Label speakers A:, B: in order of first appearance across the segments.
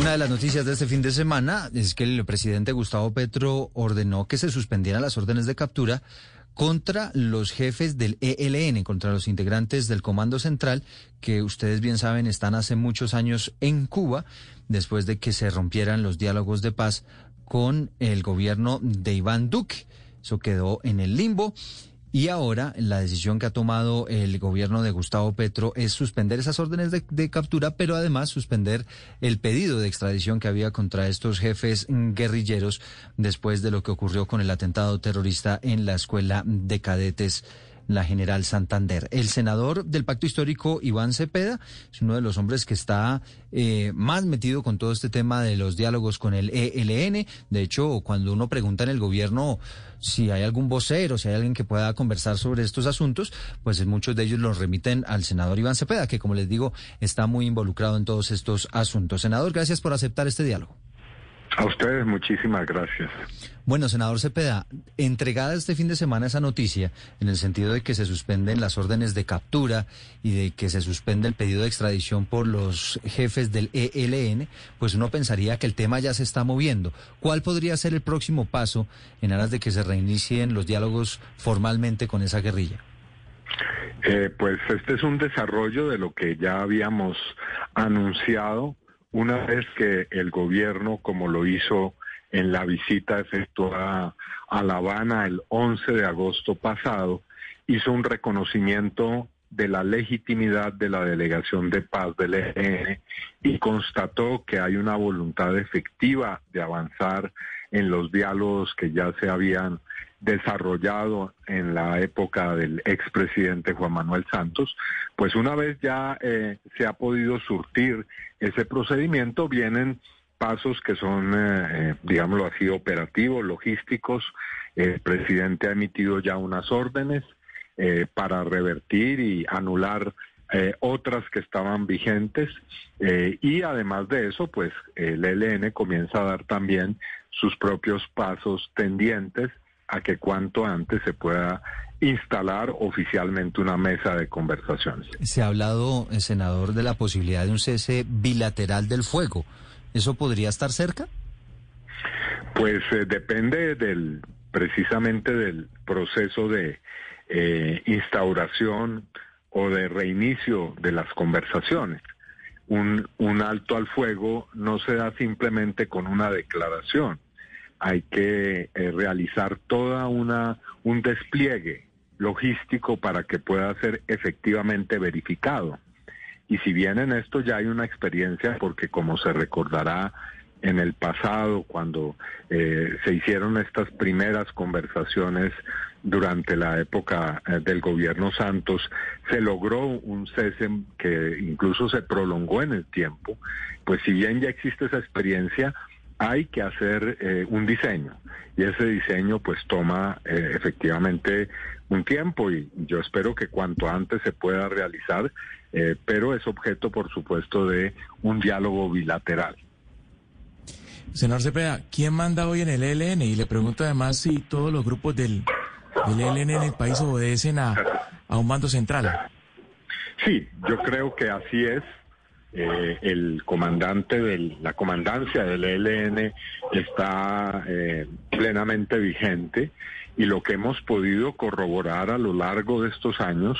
A: Una de las noticias de este fin de semana es que el presidente Gustavo Petro ordenó que se suspendieran las órdenes de captura contra los jefes del ELN, contra los integrantes del Comando Central, que ustedes bien saben están hace muchos años en Cuba, después de que se rompieran los diálogos de paz con el gobierno de Iván Duque. Eso quedó en el limbo y ahora la decisión que ha tomado el gobierno de Gustavo Petro es suspender esas órdenes de, captura, pero además suspender el pedido de extradición que había contra estos jefes guerrilleros después de lo que ocurrió con el atentado terrorista en la escuela de cadetes la general Santander. El senador del Pacto Histórico, Iván Cepeda, es uno de los hombres que está eh, más metido con todo este tema de los diálogos con el ELN. De hecho, cuando uno pregunta en el gobierno si hay algún vocero, si hay alguien que pueda conversar sobre estos asuntos, pues muchos de ellos los remiten al senador Iván Cepeda, que como les digo, está muy involucrado en todos estos asuntos. Senador, gracias por aceptar este diálogo.
B: A ustedes muchísimas gracias.
A: Bueno, senador Cepeda, entregada este fin de semana esa noticia, en el sentido de que se suspenden las órdenes de captura y de que se suspende el pedido de extradición por los jefes del ELN, pues uno pensaría que el tema ya se está moviendo. ¿Cuál podría ser el próximo paso en aras de que se reinicien los diálogos formalmente con esa guerrilla?
B: Eh, pues este es un desarrollo de lo que ya habíamos anunciado una vez que el gobierno, como lo hizo en la visita efectuada a La Habana el 11 de agosto pasado, hizo un reconocimiento de la legitimidad de la delegación de paz del EN y constató que hay una voluntad efectiva de avanzar en los diálogos que ya se habían desarrollado en la época del expresidente Juan Manuel Santos, pues una vez ya eh, se ha podido surtir ese procedimiento, vienen pasos que son, eh, eh, digámoslo así, operativos, logísticos. El presidente ha emitido ya unas órdenes para revertir y anular otras que estaban vigentes y además de eso, pues el ELN comienza a dar también sus propios pasos tendientes a que cuanto antes se pueda instalar oficialmente una mesa de conversaciones.
A: Se ha hablado, eh, senador, de la posibilidad de un cese bilateral del fuego. ¿Eso podría estar cerca?
B: Pues eh, depende del precisamente del proceso de eh, instauración o de reinicio de las conversaciones. Un, un alto al fuego no se da simplemente con una declaración hay que eh, realizar toda una un despliegue logístico para que pueda ser efectivamente verificado. Y si bien en esto ya hay una experiencia, porque como se recordará en el pasado, cuando eh, se hicieron estas primeras conversaciones durante la época eh, del gobierno Santos, se logró un cese que incluso se prolongó en el tiempo, pues si bien ya existe esa experiencia, hay que hacer eh, un diseño y ese diseño pues toma eh, efectivamente un tiempo y yo espero que cuanto antes se pueda realizar, eh, pero es objeto por supuesto de un diálogo bilateral.
C: Senador Cepeda, ¿quién manda hoy en el ELN? Y le pregunto además si todos los grupos del, del ELN en el país obedecen a, a un mando central.
B: Sí, yo creo que así es. Eh, el comandante de la comandancia del ELN está eh, plenamente vigente y lo que hemos podido corroborar a lo largo de estos años,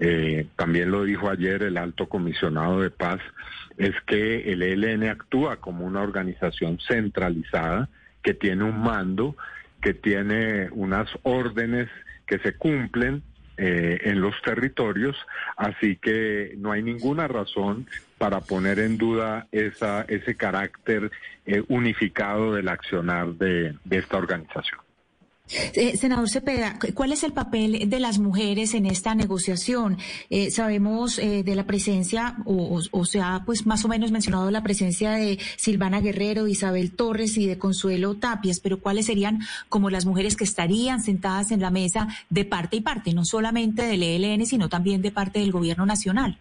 B: eh, también lo dijo ayer el alto comisionado de paz, es que el ELN actúa como una organización centralizada que tiene un mando, que tiene unas órdenes que se cumplen eh, en los territorios, así que no hay ninguna razón para poner en duda esa, ese carácter eh, unificado del accionar de esta organización.
D: Eh, senador Cepeda, ¿cuál es el papel de las mujeres en esta negociación? Eh, sabemos eh, de la presencia, o, o, sea, pues más o menos mencionado la presencia de Silvana Guerrero, Isabel Torres y de Consuelo Tapias, pero ¿cuáles serían como las mujeres que estarían sentadas en la mesa de parte y parte, no solamente del ELN, sino también de parte del gobierno nacional?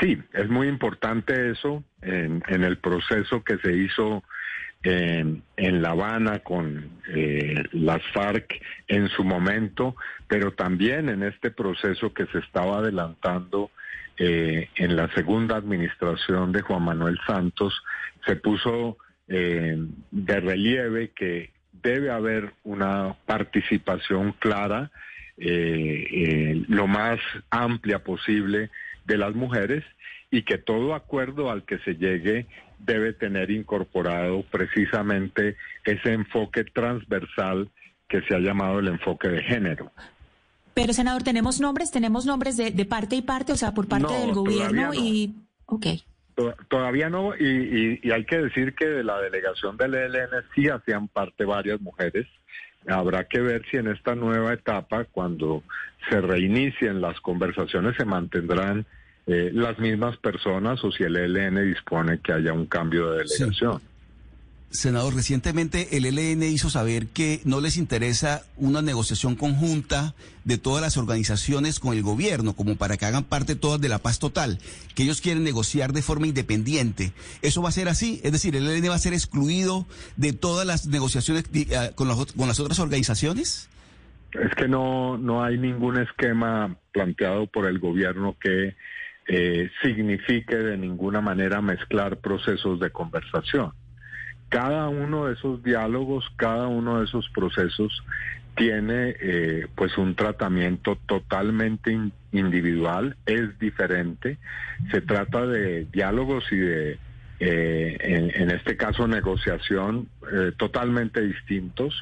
B: Sí, es muy importante eso en el proceso que se hizo en, La Habana con eh, las FARC en su momento, pero también en este proceso que se estaba adelantando eh, en la segunda administración de Juan Manuel Santos se puso eh, de relieve que debe haber una participación clara, eh, lo más amplia posible de las mujeres y que todo acuerdo al que se llegue debe tener incorporado precisamente ese enfoque transversal que se ha llamado el enfoque de género.
D: Pero, senador, ¿tenemos nombres? ¿Tenemos nombres de, parte y parte? O sea, por parte del gobierno y... Ok.
B: Todavía no, y, hay que decir que de la delegación del ELN sí hacían parte varias mujeres. Habrá que ver si en esta nueva etapa, cuando se reinicien las conversaciones, se mantendrán eh, las mismas personas o si el ELN dispone que haya un cambio de delegación.
E: Senador, recientemente el ELN hizo saber que no les interesa una negociación conjunta de todas las organizaciones con el gobierno, como para que hagan parte todas de la paz total, que ellos quieren negociar de forma independiente. ¿Eso va a ser así? Es decir, ¿el ELN va a ser excluido de todas las negociaciones eh, con, con las otras organizaciones?
B: Es que no, no hay ningún esquema planteado por el gobierno que eh, signifique de ninguna manera mezclar procesos de conversación cada uno de esos diálogos, cada uno de esos procesos tiene eh, pues un tratamiento totalmente individual, es diferente. Se trata de diálogos y de, eh, en, este caso, negociación eh, totalmente distintos.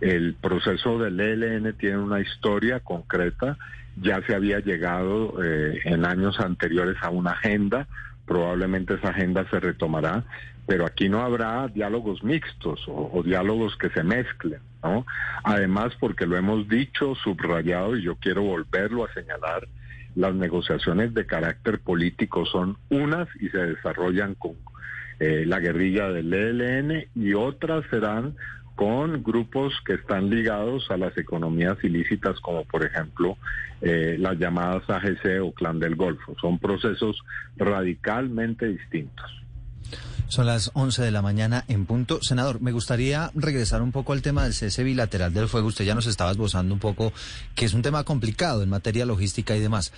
B: El proceso del ELN tiene una historia concreta. Ya se había llegado en años anteriores a una agenda probablemente esa agenda se retomará, pero aquí no habrá diálogos mixtos o, diálogos que se mezclen. Además, porque lo hemos dicho, subrayado, y yo quiero volverlo a señalar, las negociaciones de carácter político son unas y se desarrollan con eh, la guerrilla del ELN y otras serán con grupos que están ligados a las economías ilícitas, como por ejemplo eh, las llamadas AGC o Clan del Golfo. Son procesos radicalmente distintos.
A: Son las 11 de la mañana en punto. Senador, me gustaría regresar un poco al tema del cese bilateral del fuego. Usted ya nos estaba esbozando un poco que es un tema complicado en materia logística y demás.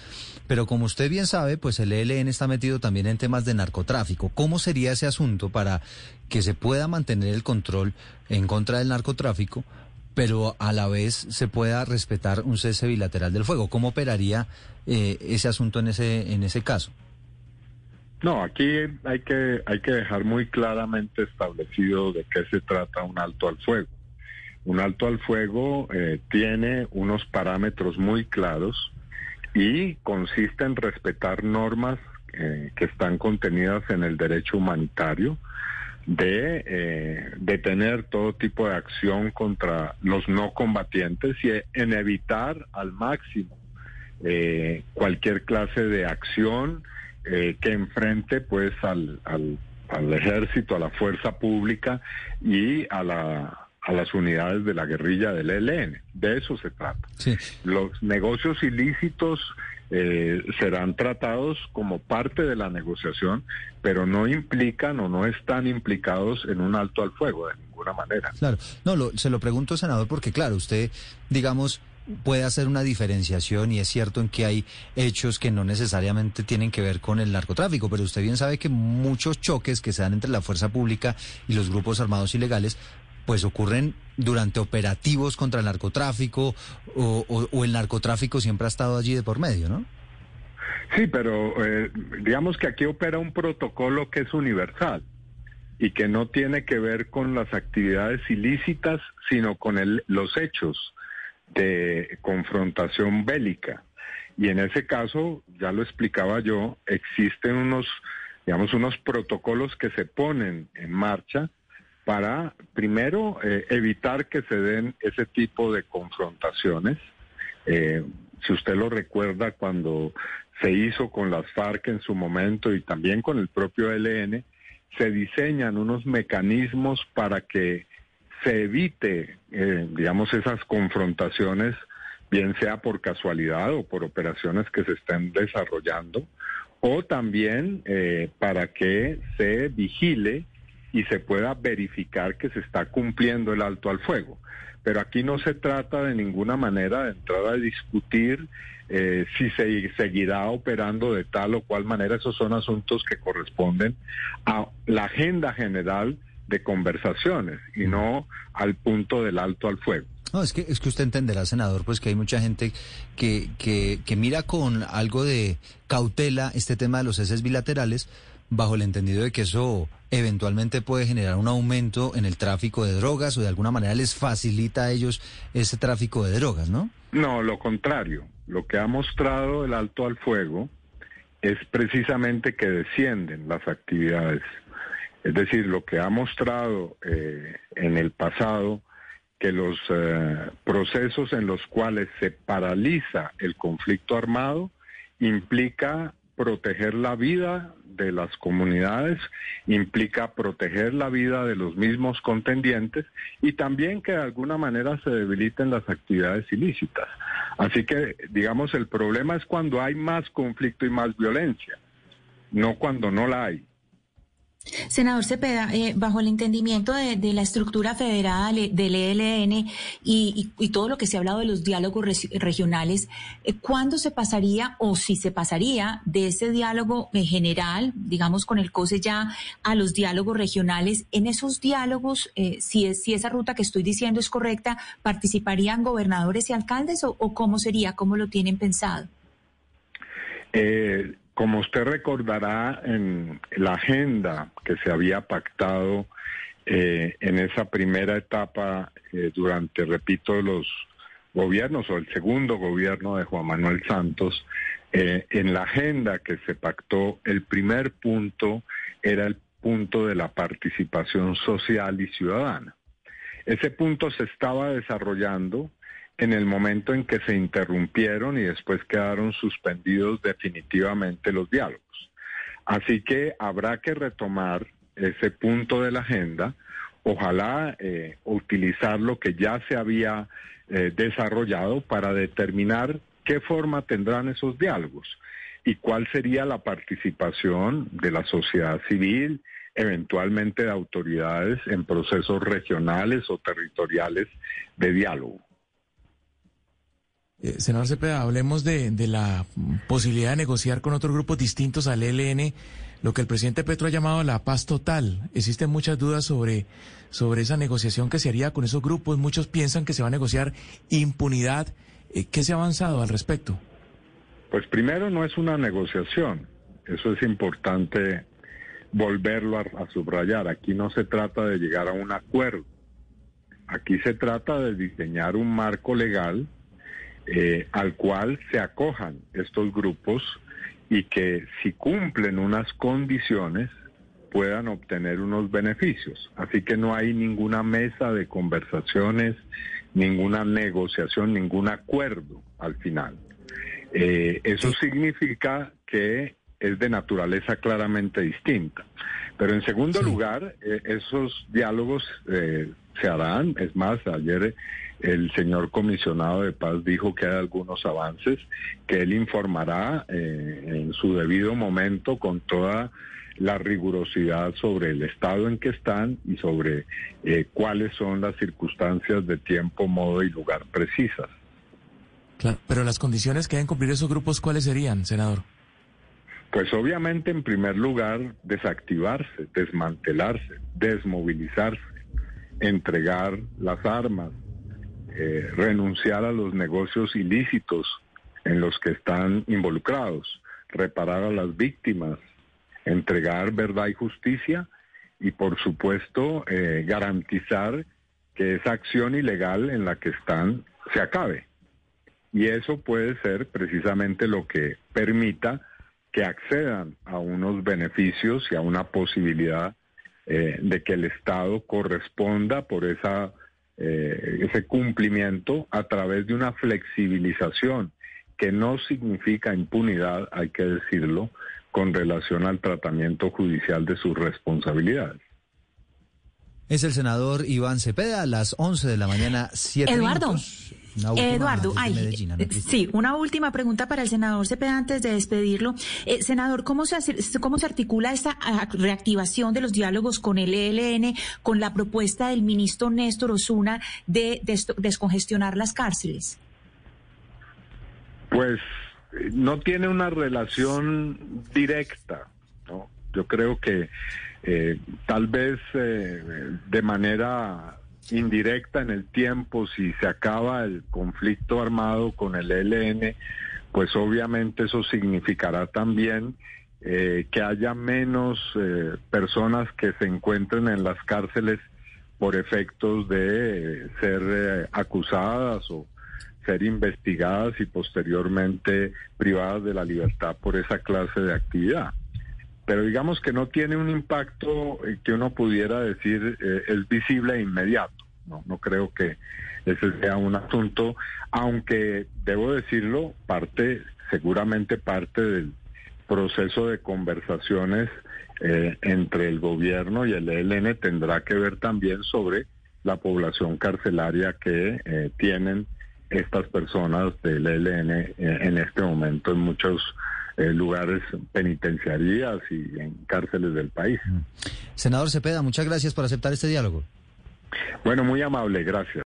A: Pero como usted bien sabe, pues el ELN está metido también en temas de narcotráfico. ¿Cómo sería ese asunto para que se pueda mantener el control en contra del narcotráfico? pero a la vez se pueda respetar un cese bilateral del fuego. ¿Cómo operaría eh, ese asunto en ese, en ese caso?
B: No, aquí hay que, hay que dejar muy claramente establecido de qué se trata un alto al fuego. Un alto al fuego eh, tiene unos parámetros muy claros y consiste en respetar normas eh, que están contenidas en el derecho humanitario, de eh, detener todo tipo de acción contra los no combatientes y en evitar al máximo cualquier clase de acción eh, que enfrente pues al, al, al, ejército, a la fuerza pública y a la a las unidades de la guerrilla del ELN. De eso se trata. Los negocios ilícitos eh, serán tratados como parte de la negociación, pero no implican o no están implicados en un alto al fuego de ninguna manera.
A: Claro, no, lo, se lo pregunto, senador, porque claro, usted, digamos, puede hacer una diferenciación y es cierto en que hay hechos que no necesariamente tienen que ver con el narcotráfico, pero usted bien sabe que muchos choques que se dan entre la fuerza pública y los grupos armados ilegales pues ocurren durante operativos contra el narcotráfico o, el narcotráfico siempre ha estado allí de por medio, ¿no?
B: Sí, pero eh, digamos que aquí opera un protocolo que es universal y que no tiene que ver con las actividades ilícitas, sino con el, los hechos de confrontación bélica. Y en ese caso, ya lo explicaba yo, existen unos, digamos, unos protocolos que se ponen en marcha para, primero, eh, evitar que se den ese tipo de confrontaciones. Eh, si usted lo recuerda, cuando se hizo con las FARC en su momento y también con el propio ELN, se diseñan unos mecanismos para que se evite, eh, digamos, esas confrontaciones, bien sea por casualidad o por operaciones que se estén desarrollando, o también eh, para que se vigile y se pueda verificar que se está cumpliendo el alto al fuego. Pero aquí no se trata de ninguna manera de entrar a discutir eh, si se seguirá operando de tal o cual manera. Esos son asuntos que corresponden a la agenda general de conversaciones y no al punto del alto al fuego.
A: No, es que, es que usted entenderá, senador, pues que hay mucha gente que, que, que mira con algo de cautela este tema de los ceses bilaterales, bajo el entendido de que eso eventualmente puede generar un aumento en el tráfico de drogas o de alguna manera les facilita a ellos ese tráfico de drogas, ¿no?
B: No, lo contrario. Lo que ha mostrado el alto al fuego es precisamente que descienden las actividades. Es decir, lo que ha mostrado eh, en el pasado que los eh, procesos en los cuales se paraliza el conflicto armado implica proteger la vida de las comunidades, implica proteger la vida de los mismos contendientes y también que de alguna manera se debiliten las actividades ilícitas. Así que, digamos, el problema es cuando hay más conflicto y más violencia, no cuando no la hay.
D: Senador Cepeda, eh, bajo el entendimiento de, la estructura federal del ELN y, todo lo que se ha hablado de los diálogos regionales, eh, ¿cuándo se pasaría o si se pasaría de ese diálogo general, digamos con el COSE ya, a los diálogos regionales? En esos diálogos, eh, si, es, si esa ruta que estoy diciendo es correcta, ¿participarían gobernadores y alcaldes o, cómo sería? ¿Cómo lo tienen pensado?
B: Eh, como usted recordará en la agenda que se había pactado eh, en esa primera etapa eh, durante, repito, los gobiernos o el segundo gobierno de Juan Manuel Santos, eh, en la agenda que se pactó, el primer punto era el punto de la participación social y ciudadana. Ese punto se estaba desarrollando en el momento en que se interrumpieron y después quedaron suspendidos definitivamente los diálogos. Así que habrá que retomar ese punto de la agenda, ojalá eh, utilizar lo que ya se había eh, desarrollado para determinar qué forma tendrán esos diálogos y cuál sería la participación de la sociedad civil, eventualmente de autoridades en procesos regionales o territoriales de diálogo.
C: Eh, senador Cepeda, hablemos de, la posibilidad de negociar con otros grupos distintos al ELN, lo que el presidente Petro ha llamado la paz total. Existen muchas dudas sobre, sobre esa negociación que se haría con esos grupos. Muchos piensan que se va a negociar impunidad. Eh, ¿Qué se ha avanzado al respecto?
B: Pues primero no es una negociación. Eso es importante volverlo a subrayar. Aquí no se trata de llegar a un acuerdo. Aquí se trata de diseñar un marco legal eh, al cual se acojan estos grupos y que si cumplen unas condiciones puedan obtener unos beneficios. Así que no hay ninguna mesa de conversaciones, ninguna negociación, ningún acuerdo al final. Eh, eso significa que es de naturaleza claramente distinta. Pero en segundo lugar, eh, esos diálogos se harán. Es más, ayer el señor comisionado de paz dijo que hay algunos avances que él informará eh, en su debido momento con toda la rigurosidad sobre el estado en que están y sobre eh, cuáles son las circunstancias de tiempo, modo y lugar precisas.
C: Claro, pero las condiciones que deben cumplir esos grupos, ¿cuáles serían, senador?
B: Pues obviamente, en primer lugar, desactivarse, desmantelarse, desmovilizarse, entregar las armas, eh, renunciar a los negocios ilícitos en los que están involucrados, reparar a las víctimas, entregar verdad y justicia y por supuesto eh, garantizar que esa acción ilegal en la que están se acabe. Y eso puede ser precisamente lo que permita que accedan a unos beneficios y a una posibilidad eh, de que el Estado corresponda por esa eh, ese cumplimiento a través de una flexibilización que no significa impunidad, hay que decirlo, con relación al tratamiento judicial de sus responsabilidades.
A: Es el senador Iván Cepeda a las 11 de la mañana, 7
D: Eduardo. Eduardo, sí, una última pregunta para el senador Cepeda antes de despedirlo. Eh, senador, ¿cómo se, ¿cómo se articula esta ah, reactivación de los diálogos con el ELN con la propuesta del ministro Néstor Osuna de, descongestionar las cárceles?
B: Pues no tiene una relación directa, ¿no? Yo creo que eh, tal vez eh, de manera indirecta en el tiempo, si se acaba el conflicto armado con el ELN, pues obviamente eso significará también eh, que haya menos eh, personas que se encuentren en las cárceles por efectos de ser eh, acusadas o ser investigadas y posteriormente privadas de la libertad por esa clase de actividad. Pero digamos que no tiene un impacto que uno pudiera decir es visible e inmediato. No, no creo que ese sea un asunto, aunque debo decirlo, parte, seguramente parte del proceso de conversaciones eh, entre el gobierno y el ELN tendrá que ver también sobre la población carcelaria que eh, tienen estas personas del ELN eh, en este momento en muchos lugares penitenciarías y en cárceles del país.
A: Senador Cepeda, muchas gracias por aceptar este diálogo.
B: Bueno, muy amable, gracias.